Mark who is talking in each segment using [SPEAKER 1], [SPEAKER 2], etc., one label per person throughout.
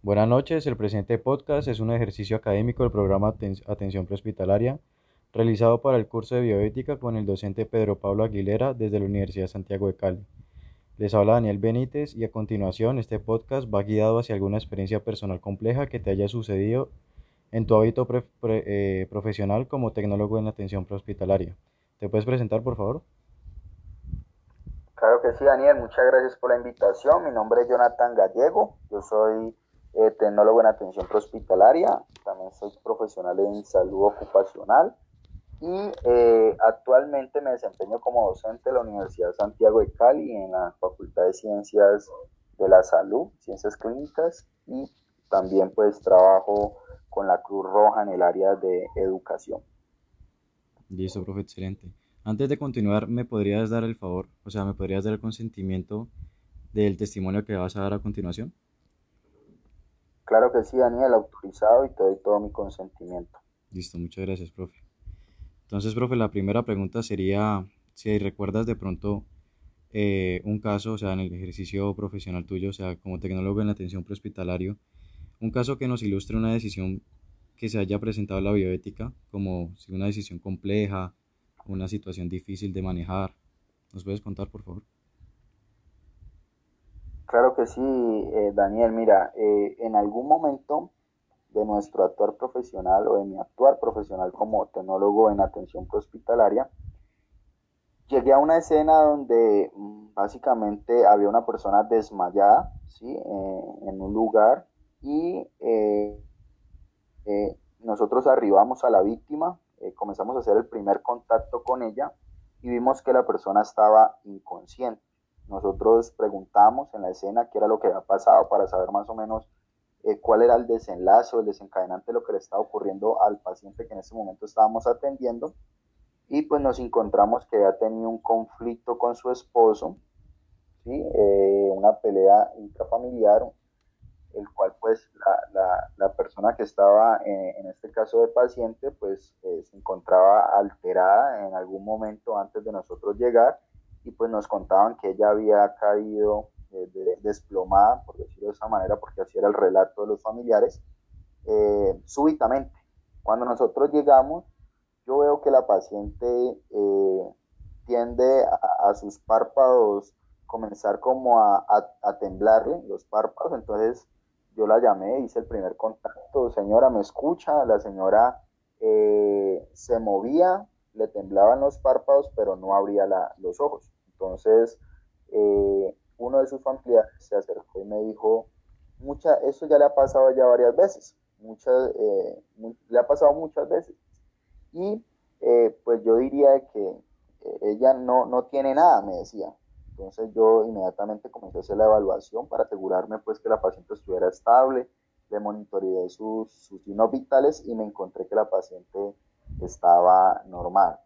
[SPEAKER 1] Buenas noches, el presente podcast es un ejercicio académico del programa Atención Prehospitalaria realizado para el curso de bioética con el docente Pedro Pablo Aguilera desde la Universidad de Santiago de Cali. Les habla Daniel Benítez y a continuación este podcast va guiado hacia alguna experiencia personal compleja que te haya sucedido en tu hábito eh, profesional como tecnólogo en atención prehospitalaria. ¿Te puedes presentar, por favor?
[SPEAKER 2] Claro que sí, Daniel. Muchas gracias por la invitación. Mi nombre es Jonathan Gallego. Yo soy eh, tecnólogo en atención prehospitalaria, también soy profesional en salud ocupacional y eh, actualmente me desempeño como docente de la Universidad Santiago de Cali en la Facultad de Ciencias de la Salud, Ciencias Clínicas y también pues trabajo con la Cruz Roja en el área de educación.
[SPEAKER 1] Listo, profe, excelente. Antes de continuar, ¿me podrías dar el favor, o sea, me podrías dar el consentimiento del testimonio que vas a dar a continuación?
[SPEAKER 2] Claro que sí, Daniel, autorizado y te doy todo mi consentimiento.
[SPEAKER 1] Listo, muchas gracias, profe. Entonces, profe, la primera pregunta sería si recuerdas de pronto eh, un caso, o sea, en el ejercicio profesional tuyo, o sea, como tecnólogo en atención prehospitalario, un caso que nos ilustre una decisión que se haya presentado en la bioética, como si una decisión compleja, una situación difícil de manejar. ¿Nos puedes contar, por favor?
[SPEAKER 2] Claro que sí, eh, Daniel. Mira, eh, en algún momento de nuestro actuar profesional o de mi actuar profesional como tecnólogo en atención hospitalaria, llegué a una escena donde mm, básicamente había una persona desmayada ¿sí? Eh, en un lugar y nosotros arribamos a la víctima, comenzamos a hacer el primer contacto con ella y vimos que la persona estaba inconsciente. Nosotros preguntamos en la escena qué era lo que había pasado para saber más o menos eh, cuál era el desenlace o el desencadenante de lo que le estaba ocurriendo al paciente que en ese momento estábamos atendiendo. Y pues nos encontramos que había tenido un conflicto con su esposo, ¿sí? Eh, una pelea intrafamiliar, el cual pues la, la, persona que estaba eh, en este caso de paciente pues se encontraba alterada en algún momento antes de nosotros llegar y pues nos contaban que ella había caído eh, desplomada, por decirlo de esa manera, porque así era el relato de los familiares, eh, súbitamente. Cuando nosotros llegamos, yo veo que la paciente eh, tiende a, sus párpados comenzar como a, a, temblarle los párpados, entonces yo la llamé, hice el primer contacto, señora, ¿me escucha? La señora se movía, le temblaban los párpados, pero no abría los ojos. Entonces, eh, uno de sus familiares se acercó y me dijo, mucha, eso ya le ha pasado ya varias veces, muchas, eh, le ha pasado muchas veces. Y eh, pues yo diría que ella no, no tiene nada, me decía. Entonces yo inmediatamente comencé a hacer la evaluación para asegurarme pues que la paciente estuviera estable, le monitoreé sus, sus signos vitales y me encontré que la paciente estaba normal.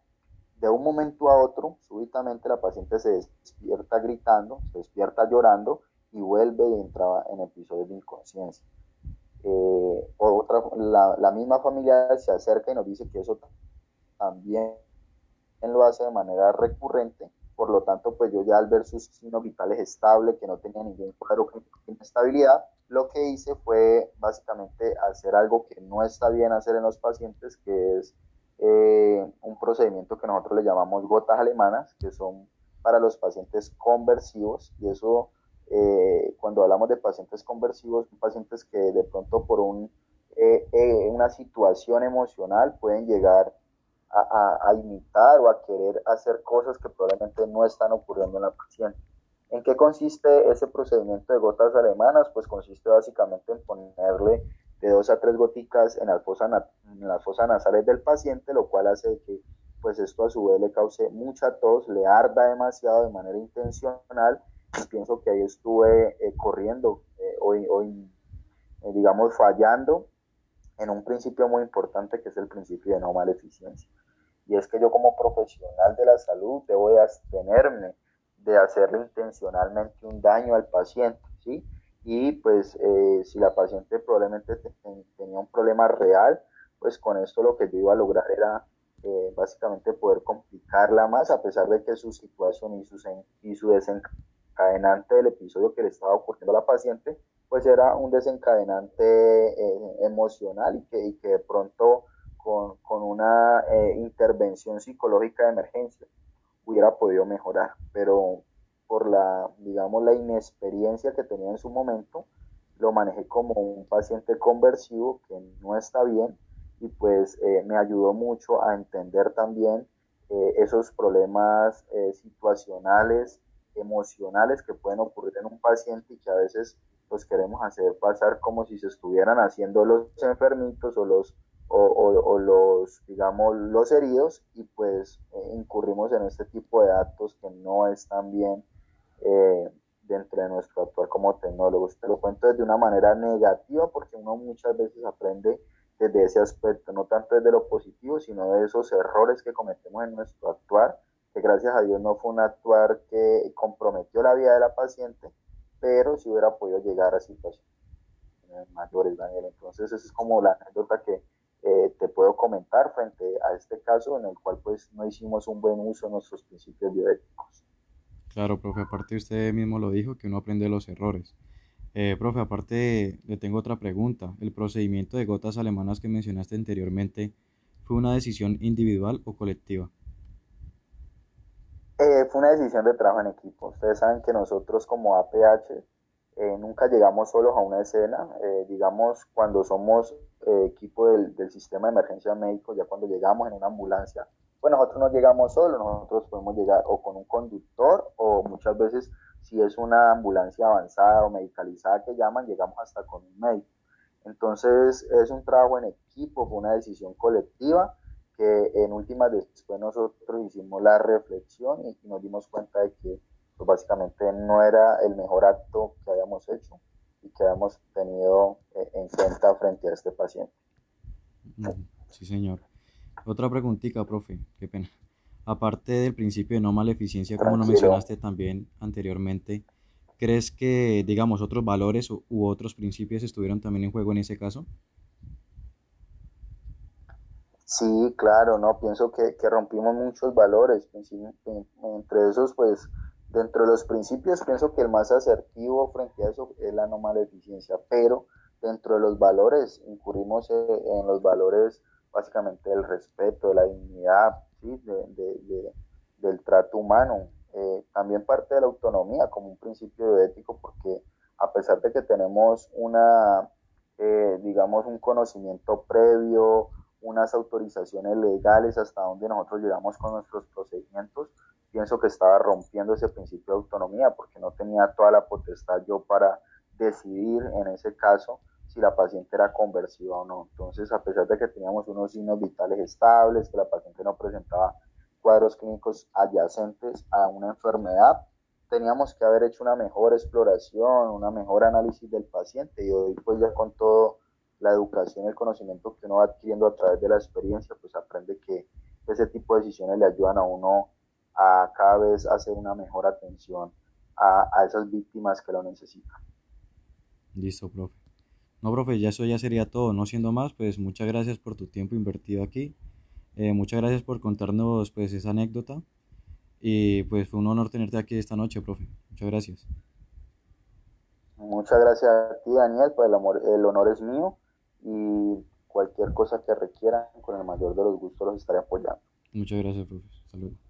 [SPEAKER 2] De un momento a otro, súbitamente la paciente se despierta gritando, se despierta llorando y vuelve y entra en episodios de inconsciencia. Eh, otra, la, misma familia se acerca y nos dice que eso también lo hace de manera recurrente, por lo tanto, pues yo ya al ver sus signos vitales estables, que no tenía ningún cuadro de inestabilidad, lo que hice fue básicamente hacer algo que no está bien hacer en los pacientes, que es eh, un procedimiento que nosotros le llamamos gotas alemanas, que son para los pacientes conversivos, y eso eh, cuando hablamos de pacientes conversivos, son pacientes que de pronto por eh, una situación emocional pueden llegar a, a, imitar o a querer hacer cosas que probablemente no están ocurriendo en la paciente. ¿En qué consiste ese procedimiento de gotas alemanas? Pues consiste básicamente en ponerle de dos a tres goticas en, en las fosas nasales del paciente, lo cual hace que pues esto a su vez le cause mucha tos, le arda demasiado de manera intencional. pienso que ahí estuve eh, corriendo eh, hoy, hoy eh, digamos, fallando en un principio muy importante que es el principio de no maleficencia. Y es que yo como profesional de la salud debo de abstenerme de hacerle intencionalmente un daño al paciente, ¿sí? Y pues eh, si la paciente probablemente tenía un problema real, pues con esto lo que yo iba a lograr era eh, básicamente poder complicarla más a pesar de que su situación y su, y su desencadenante del episodio que le estaba ocurriendo a la paciente pues era un desencadenante eh, emocional y que, y que, de pronto con, con una eh, intervención psicológica de emergencia hubiera podido mejorar, pero por la, digamos, la inexperiencia que tenía en su momento, lo manejé como un paciente conversivo que no está bien y pues eh, me ayudó mucho a entender también eh, esos problemas eh, situacionales, emocionales que pueden ocurrir en un paciente y que a veces los queremos hacer pasar como si se estuvieran haciendo los enfermitos o los o, los digamos los heridos y pues incurrimos en este tipo de actos que no están bien dentro de nuestro actuar como tecnólogos. Te lo cuento desde una manera negativa porque uno muchas veces aprende desde ese aspecto, no tanto desde lo positivo, sino de esos errores que cometemos en nuestro actuar, que gracias a Dios no fue un actuar que comprometió la vida de la paciente, pero si hubiera podido llegar a situaciones mayores, Daniel. Entonces, esa es como la anécdota que eh, te puedo comentar frente a este caso en el cual pues no hicimos un buen uso de nuestros principios bioéticos.
[SPEAKER 1] Claro, profe, aparte usted mismo lo dijo, que uno aprende los errores. Eh, profe, aparte le tengo otra pregunta. ¿El procedimiento de gotas alemanas que mencionaste anteriormente fue una decisión individual o colectiva?
[SPEAKER 2] Eh, fue una decisión de trabajo en equipo. Ustedes saben que nosotros como APH eh, nunca llegamos solos a una escena. digamos, cuando somos equipo del, del, sistema de emergencia médico, ya cuando llegamos en una ambulancia, pues nosotros no llegamos solos, nosotros podemos llegar o con un conductor o muchas veces si es una ambulancia avanzada o medicalizada que llaman, llegamos hasta con un médico. Entonces es un trabajo en equipo, fue una decisión colectiva que en últimas después nosotros hicimos la reflexión y, nos dimos cuenta de que pues, básicamente no era el mejor acto que habíamos hecho y que habíamos tenido eh, en cuenta frente a este paciente.
[SPEAKER 1] Sí, señor. Otra preguntita, profe, qué pena. Aparte del principio de no maleficencia, como lo mencionaste también anteriormente, ¿crees que, digamos, otros valores u, otros principios estuvieron también en juego en ese caso?
[SPEAKER 2] Sí, claro, no, pienso que, rompimos muchos valores, entre esos, pues, dentro de los principios, pienso que el más asertivo frente a eso es la no maleficencia, pero dentro de los valores, incurrimos en los valores básicamente del respeto, la dignidad, de, del trato humano. Eh, también parte de la autonomía como un principio ético, porque a pesar de que tenemos una, eh, digamos, un conocimiento previo, unas autorizaciones legales hasta donde nosotros llegamos con nuestros procedimientos, pienso que estaba rompiendo ese principio de autonomía porque no tenía toda la potestad yo para decidir en ese caso si la paciente era conversiva o no. Entonces, a pesar de que teníamos unos signos vitales estables, que la paciente no presentaba cuadros clínicos adyacentes a una enfermedad, teníamos que haber hecho una mejor exploración, una mejor análisis del paciente y hoy pues ya con todo la educación el conocimiento que uno va adquiriendo a través de la experiencia, pues aprende que ese tipo de decisiones le ayudan a uno a cada vez hacer una mejor atención a, a esas víctimas que lo necesitan.
[SPEAKER 1] Listo, profe. No, profe, ya eso ya sería todo. No siendo más, pues muchas gracias por tu tiempo invertido aquí. Eh, muchas gracias por contarnos pues esa anécdota. Y pues fue un honor tenerte aquí esta noche, profe. Muchas gracias.
[SPEAKER 2] Muchas gracias a ti, Daniel, pues el, amor, el honor es mío y cualquier cosa que requieran, con el mayor de los gustos los estaré apoyando.
[SPEAKER 1] Muchas gracias, profe. Saludos.